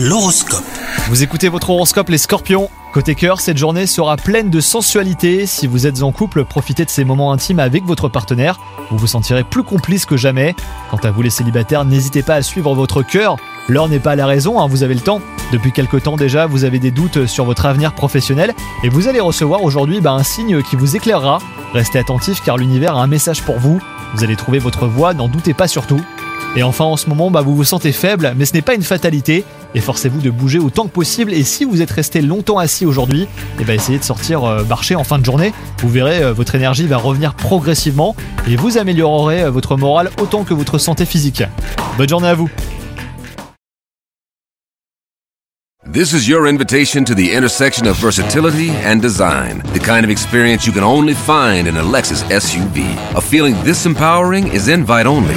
L'horoscope. Vous écoutez votre horoscope les scorpions Côté cœur, cette journée sera pleine de sensualité. Si vous êtes en couple, profitez de ces moments intimes avec votre partenaire. Vous vous sentirez plus complice que jamais. Quant à vous les célibataires, n'hésitez pas à suivre votre cœur. L'heure n'est pas la raison, hein, vous avez le temps. Depuis quelque temps déjà, vous avez des doutes sur votre avenir professionnel et vous allez recevoir aujourd'hui bah, un signe qui vous éclairera. Restez attentif car l'univers a un message pour vous. Vous allez trouver votre voie, n'en doutez pas surtout. Et enfin, en ce moment, bah, vous vous sentez faible, mais ce n'est pas une fatalité. Efforcez-vous de bouger autant que possible. Et si vous êtes resté longtemps assis aujourd'hui, eh ben, essayez de sortir euh, marcher en fin de journée. Vous verrez, euh, votre énergie va revenir progressivement et vous améliorerez euh, votre morale autant que votre santé physique. Bonne journée à vous. This is your invitation to the intersection of versatility and design. The kind of experience you can only find in a Lexus SUV. A feeling this empowering is invite only.